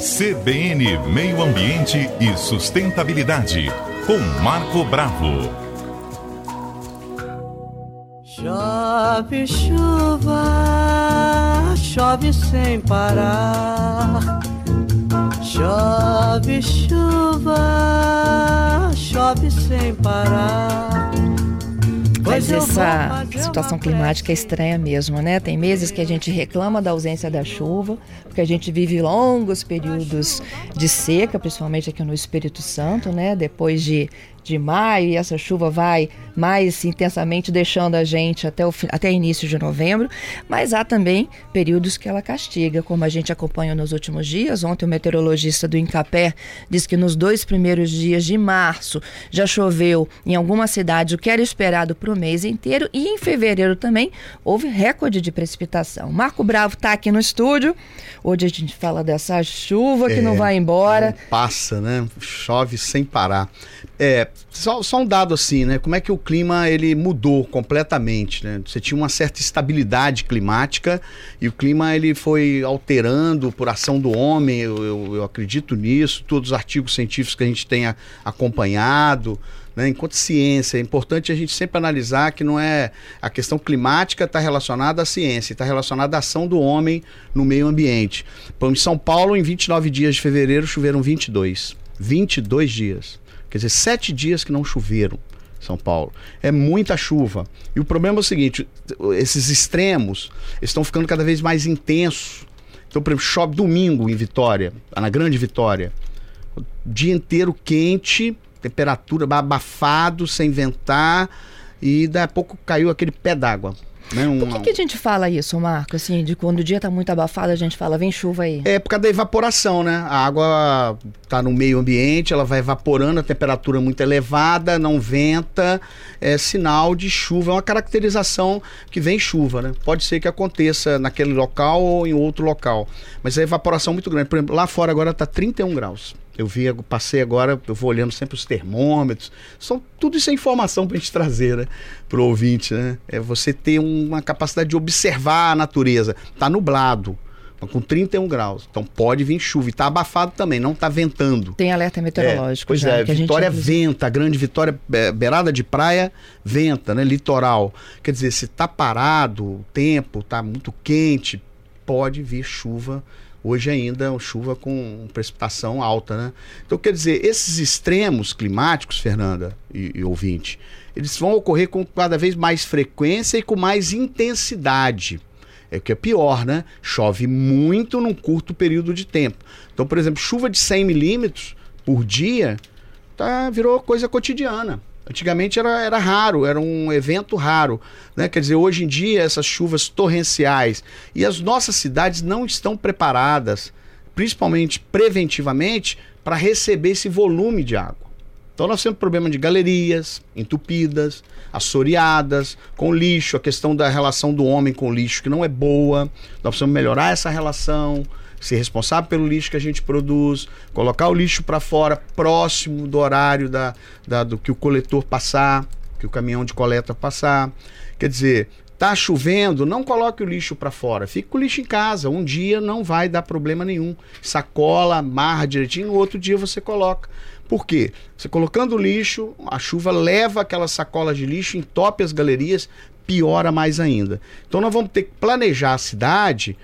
CBN Meio Ambiente e Sustentabilidade, com Marco Bravo. Chove chuva, chove sem parar. Chove chuva, chove sem parar. Mas essa situação climática é estranha mesmo, né? Tem meses que a gente reclama da ausência da chuva, porque a gente vive longos períodos de seca, principalmente aqui no Espírito Santo, né? Depois de de maio e essa chuva vai mais intensamente deixando a gente até o até início de novembro, mas há também períodos que ela castiga, como a gente acompanha nos últimos dias. Ontem o meteorologista do Incapé disse que nos dois primeiros dias de março já choveu em alguma cidade o que era esperado para o mês inteiro e em fevereiro também houve recorde de precipitação. Marco Bravo está aqui no estúdio. Hoje a gente fala dessa chuva que é, não vai embora. Não passa, né? Chove sem parar. É, só, só, um dado assim, né? Como é que o clima ele mudou completamente, né? Você tinha uma certa estabilidade climática e o clima ele foi alterando por ação do homem, eu, eu, eu acredito nisso, todos os artigos científicos que a gente tenha acompanhado, né? Enquanto ciência, é importante a gente sempre analisar que não é a questão climática está relacionada à ciência, está relacionada à ação do homem no meio ambiente. Em São Paulo, em 29 dias de fevereiro, choveram 22. 22 dias. Quer dizer, sete dias que não choveram. São Paulo. É muita chuva. E o problema é o seguinte: esses extremos estão ficando cada vez mais intensos. Então, por exemplo, chove domingo em Vitória, na Grande Vitória. O dia inteiro quente, temperatura abafado, sem ventar, e daí a pouco caiu aquele pé d'água. Né? Um, Por que, que, a gente fala isso, Marco? Assim, de quando o dia está muito abafado, a gente fala, vem chuva aí. É por causa da evaporação, né? A água está no meio ambiente, ela vai evaporando, a temperatura é muito elevada, não venta, é sinal de chuva, é uma caracterização que vem chuva, né? Pode ser que aconteça naquele local ou em outro local, mas a evaporação é muito grande. Por exemplo, lá fora agora está 31 graus. Eu vi, passei agora, eu vou olhando sempre os termômetros. São tudo isso é informação para a gente trazer, né? Para o ouvinte, né? É você ter uma capacidade de observar a natureza. Tá nublado com 31 graus. Então pode vir chuva. E tá abafado também, não tá ventando. Tem alerta meteorológico. É, pois já, é, Vitória venta, a grande Vitória, é, beirada de praia, venta, né? Litoral. Quer dizer, se tá parado, o tempo tá muito quente, pode vir chuva Hoje ainda chuva com precipitação alta, né? Então, quer dizer, esses extremos climáticos, Fernanda e, e ouvinte, eles vão ocorrer com cada vez mais frequência e com mais intensidade. É o que é pior, né? Chove muito num curto período de tempo. Então, por exemplo, chuva de 100 milímetros por dia tá, virou coisa cotidiana. Antigamente era, era raro, era um evento raro. Né? Quer dizer, hoje em dia, essas chuvas torrenciais e as nossas cidades não estão preparadas, principalmente preventivamente, para receber esse volume de água. Então nós temos problema de galerias entupidas, assoreadas, com lixo, a questão da relação do homem com o lixo que não é boa. Nós precisamos melhorar essa relação ser responsável pelo lixo que a gente produz, colocar o lixo para fora próximo do horário da, da, do que o coletor passar, que o caminhão de coleta passar. Quer dizer, tá chovendo, não coloque o lixo para fora, fique com o lixo em casa. Um dia não vai dar problema nenhum. Sacola, amarra direitinho, no outro dia você coloca. Por quê? Você colocando o lixo, a chuva leva aquelas sacolas de lixo, entope as galerias, piora mais ainda. Então nós vamos ter que planejar a cidade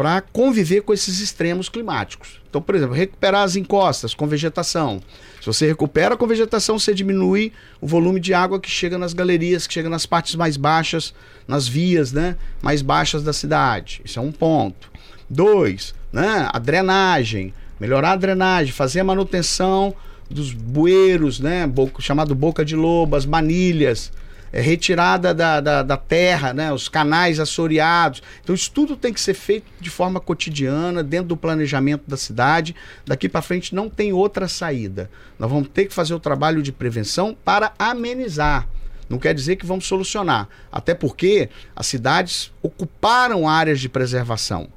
para conviver com esses extremos climáticos. Então, por exemplo, recuperar as encostas com vegetação. Se você recupera com vegetação, você diminui o volume de água que chega nas galerias, que chega nas partes mais baixas, nas vias né, mais baixas da cidade. Isso é um ponto. Dois, né, a drenagem. Melhorar a drenagem, fazer a manutenção dos bueiros, né, chamado boca de lobo, as manilhas é, retirada da, da, da, terra, né, os canais assoreados. Então, isso tudo tem que ser feito de forma cotidiana, dentro do planejamento da cidade. Daqui para frente não tem outra saída. Nós vamos ter que fazer o trabalho de prevenção para amenizar. Não quer dizer que vamos solucionar. Até porque as cidades ocuparam áreas de preservação.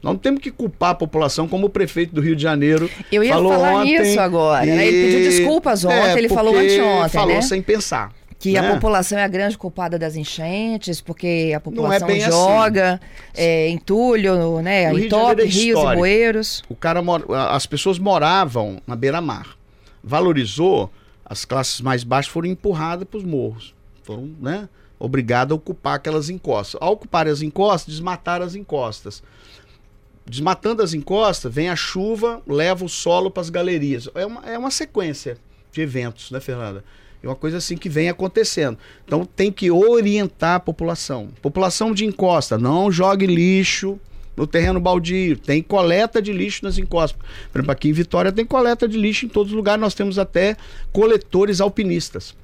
Nós não temos que culpar a população como o prefeito do Rio de Janeiro Eu ia falou falar ontem, isso agora. Né? Ele pediu desculpas ontem, é, ele falou anteontem. Falou né? sem pensar Que né? a população é a grande culpada das enchentes, porque a é população assim. joga é, entulho, né, O Rio de entope é rios e bueiros. O cara mora- as pessoas moravam na beira-mar. Valorizou, as classes mais baixas foram empurradas para os morros. Foram, né, obrigadas a ocupar aquelas encostas. Ao ocuparem as encostas, desmataram as encostas. Desmatando as encostas, vem a chuva, leva o solo para as galerias. É uma, é uma sequência de eventos, né, Fernanda? É uma coisa assim que vem acontecexemplo. Então tem que orientar a população. População de encosta, não jogue lixo no terreno baldio. Tem coleta de lixo nas encostas. Por exemplo, aqui em Vitória tem coleta de lixo em todos os lugares. Nós temos até coletores alpinistas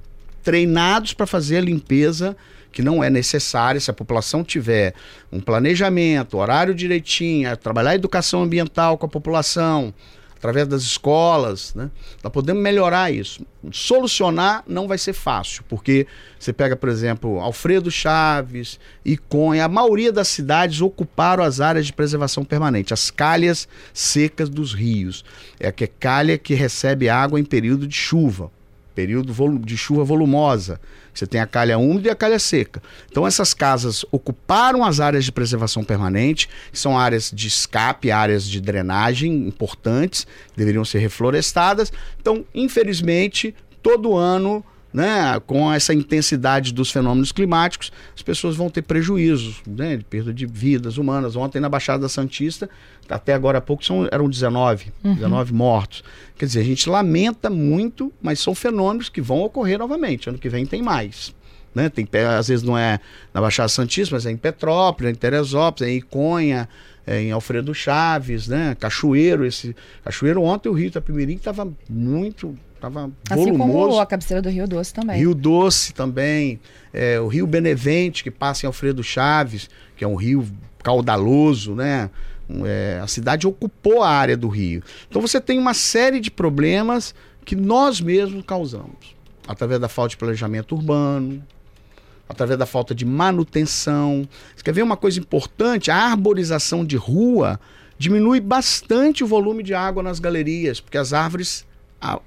treinados para fazer a limpeza que não é necessária se a população tiver um planejamento, horário direitinho, trabalhar a educação ambiental com a população, através das escolas, né? Nós podemos melhorar isso. Solucionar não vai ser fácil, porque você pega, por exemplo, Alfredo Chaves, Iconha, a maioria das cidades ocuparam as áreas de preservação permanente, as calhas secas dos rios. É a que calha que recebe água em período de chuva, período de chuva volumosa. Você tem a calha úmida e a calha seca. Então essas casas ocuparam as áreas de preservação permanente, que são áreas de escape, áreas de drenagem importantes, deveriam ser reflorestadas. Então, infelizmente, todo ano, né, com essa intensidade dos fenômenos climáticos, as pessoas vão ter prejuízos, né, de perda de vidas humanas. Ontem na Baixada Santista, até agora há pouco são, eram 19, 19 mortos. Quer dizer, a gente lamenta muito, mas são fenômenos que vão ocorrer novamente. Ano que vem tem mais. Né? Tem, às vezes não é na Baixada Santista, mas é em Petrópolis, é em Teresópolis, é em Iconha, é em Alfredo Chaves, né? Cachoeiro, esse Cachoeiro ontem o Rio Itapemirim estava muito, estava Assim volumoso. como a cabeceira do Rio Doce também. Rio Doce também, é, o Rio Benevente, que passa em Alfredo Chaves, que é um rio caudaloso, né? É, a cidade ocupou a área do rio. Então você tem uma série de problemas que nós mesmos causamos, através da falta de planejamento urbano, através da falta de manutenção. Você quer ver uma coisa importante? A arborização de rua diminui bastante o volume de água nas galerias, porque as árvores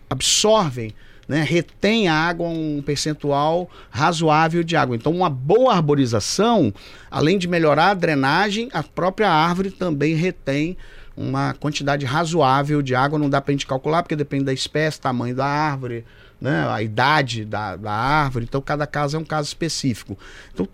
absorvem, né, retém a água um percentual razoável de água. Então, uma boa arborização, além de melhorar a drenagem, a própria árvore também retém uma quantidade razoável de água. Não dá para a gente calcular, porque depende da espécie, tamanho da árvore, né, a idade da, da árvore. Então, cada caso é um caso específico. Então,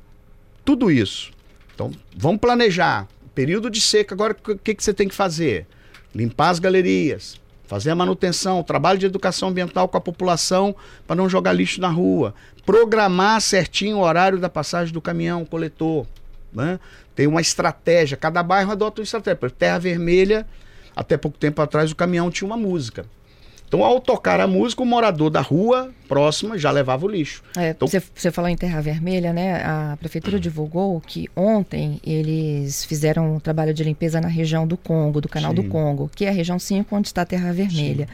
tudo isso. Então, vamos planejar. Período de seca, agora o que, que você tem que fazer? Limpar as galerias, fazer a manutenção, trabalho de educação ambiental com a população para não jogar lixo na rua, programar certinho o horário da passagem do caminhão coletor. Né? Tem uma estratégia, cada bairro adota uma estratégia. Terra Vermelha, até pouco tempo atrás, o caminhão tinha uma música. Então, ao tocar a música, o morador da rua próxima já levava o lixo. É, Então- você, você falou em Terra Vermelha, né? A prefeitura divulgou que ontem eles fizeram um trabalho de limpeza na região do Congo, do Canal Sim. do Congo, que é a região 5 onde está a Terra Vermelha.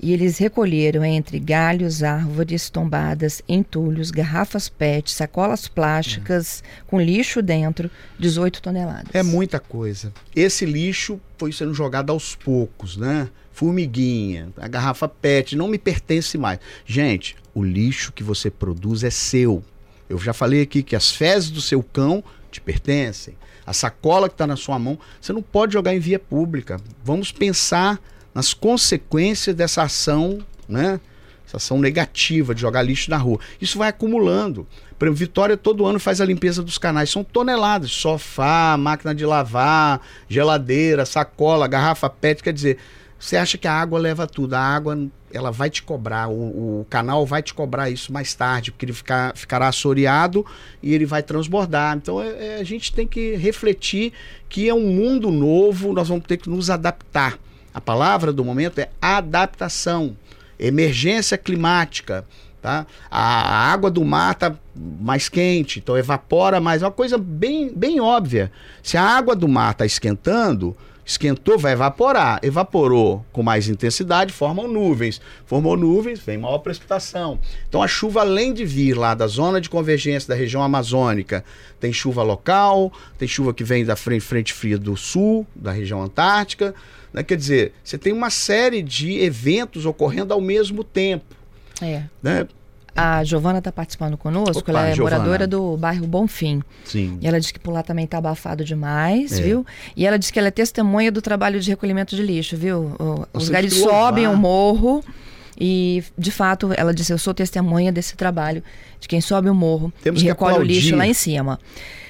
E eles recolheram entre galhos, árvores tombadas, entulhos, garrafas PET, sacolas plásticas com lixo dentro, 18 toneladas. É muita coisa. Esse lixo foi sendo jogado aos poucos, né? Formiguinha, a garrafa PET, não me pertence mais. Gente, o lixo que você produz é seu. Eu já falei aqui que as fezes do seu cão te pertencem. A sacola que está na sua mão, você não pode jogar em via pública. Vamos pensar nas consequências dessa ação, né? Essa ação negativa de jogar lixo na rua. Isso vai acumulando. Vitória todo ano faz a limpeza dos canais. São toneladas. Sofá, máquina de lavar, geladeira, sacola, garrafa PET. Quer dizer, você acha que a água leva tudo. A água, ela vai te cobrar. O, o canal vai te cobrar isso mais tarde, porque ele ficar, ficará assoreado e ele vai transbordar. Então, é- é, a gente tem que refletir que é um mundo novo, nós vamos ter que nos adaptar. A palavra do momento é adaptação, emergência climática. Tá? A água do mar está mais quente, então evapora mais. É uma coisa bem, bem óbvia. Se a água do mar está esquentando, esquentou, vai evaporar. Evaporou com mais intensidade, formam nuvens. Formou nuvens, vem maior precipitação. Então a chuva, além de vir lá da zona de convergência da região amazônica, tem chuva local, tem chuva que vem da frente, frente fria do sul, da região antártica. Né? Quer dizer, você tem uma série de eventos ocorrendo ao mesmo tempo. É. Né? A Giovana está participando conosco, Opa, ela é Giovana. moradora do bairro Bonfim. Sim. E ela diz que por lá também está abafado demais, É. viu? E ela diz que ela é testemunha do trabalho de recolhimento de lixo, viu? O- os Você garis sobem o morro e, de fato, ela disse, eu sou testemunha desse trabalho, de quem sobe o morro Temos e recolhe o aplaudir. lixo lá em cima.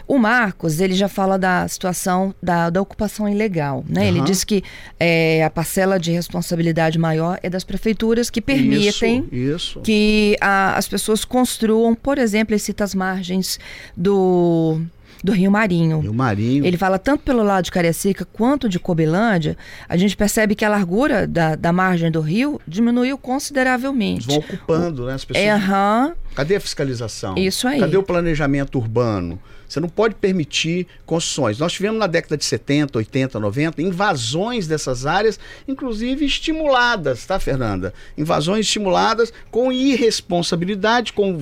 O Marcos, ele já fala da situação da, da ocupação ilegal, né? Ele Aham. diz que é, a parcela de responsabilidade maior é das prefeituras que permitem Isso, isso. que a- as pessoas construam, por exemplo, ele cita as margens do, do Rio Marinho. E o Marinho. Ele fala tanto pelo lado de Cariacica quanto de Cobelândia, a gente percebe que a largura da, da margem do rio diminuiu consideravelmente. Vão ocupando, né? As pessoas. É, aham, Cadê a fiscalização? Isso aí. Cadê o planejamento urbano? Você não pode permitir construções. Nós tivemos na década de 70, 80, 90 invasões dessas áreas, inclusive estimuladas, tá, Fernanda? Invasões estimuladas com irresponsabilidade, com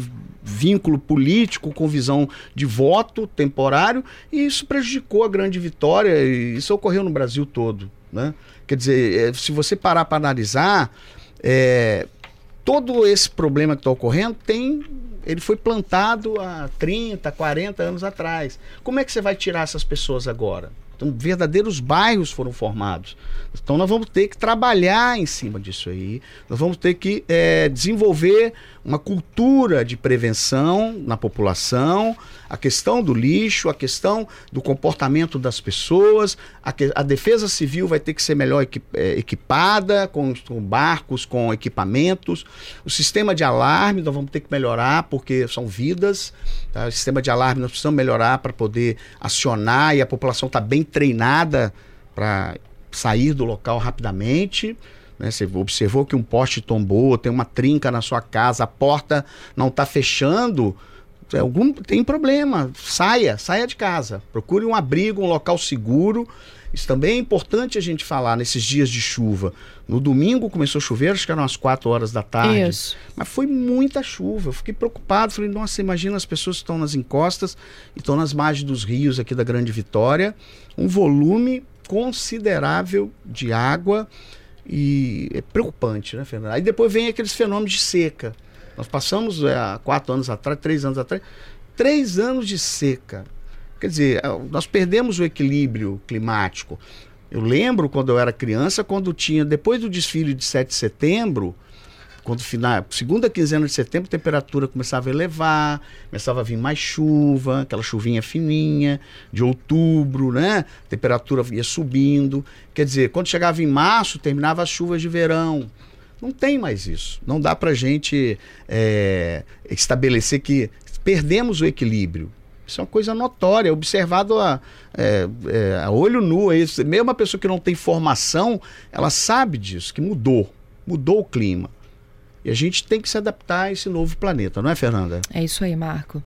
vínculo político, com visão de voto temporário, e isso prejudicou a grande vitória, e isso ocorreu no Brasil todo. Né? Quer dizer, eh, se você parar para analisar, é, todo esse problema que está ocorrendo tem. Ele foi plantado há 30, 40 anos atrás. Como é que você vai tirar essas pessoas agora? Então, verdadeiros bairros foram formados. Então, nós vamos ter que trabalhar em cima disso aí. Nós vamos ter que eh, desenvolver uma cultura de prevenção na população, a questão do lixo, a questão do comportamento das pessoas, a, que- a defesa civil vai ter que ser melhor equi- eh, equipada, com, com barcos, com equipamentos. O sistema de alarme nós vamos ter que melhorar, porque são vidas. tá? O sistema de alarme nós precisamos melhorar para poder acionar e a população está bem treinada para sair do local rapidamente. né? Você observou que um poste tombou, tem uma trinca na sua casa, a porta não está fechando. é Algum, tem problema, saia, saia de casa. Procure um abrigo, um local seguro. Isso também é importante a gente falar nesses dias de chuva. No domingo começou a chover, acho que eram as 4 horas da tarde. Isso. Mas foi muita chuva. Eu fiquei preocupado. Falei, nossa, imagina as pessoas que estão nas encostas e estão nas margens dos rios aqui da Grande Vitória. Um volume considerável de água e é preocupante, né, Fernanda? Aí depois vem aqueles fenômenos de seca. Nós passamos é, há quatro anos atrás, três anos atrás, três anos de seca. Quer dizer, é, nós perdemos o equilíbrio climático. Eu lembro quando eu era criança, quando tinha, depois do desfile de 7 de setembro, quando final, segunda quinzena de setembro, a temperatura começava a elevar, começava a vir mais chuva, aquela chuvinha fininha, de outubro, né? A temperatura ia subindo. Quer dizer, quando chegava em março, terminava as chuvas de verão. Não tem mais isso. Não dá pra gente é, estabelecer que perdemos o equilíbrio. Isso é uma coisa notória, observado a, é, é, a olho nu. é. Mesmo a pessoa que não tem formação, ela sabe disso, que mudou. Mudou o clima. E a gente tem que se adaptar a esse novo planeta, não é, Fernanda? É isso aí, Marco.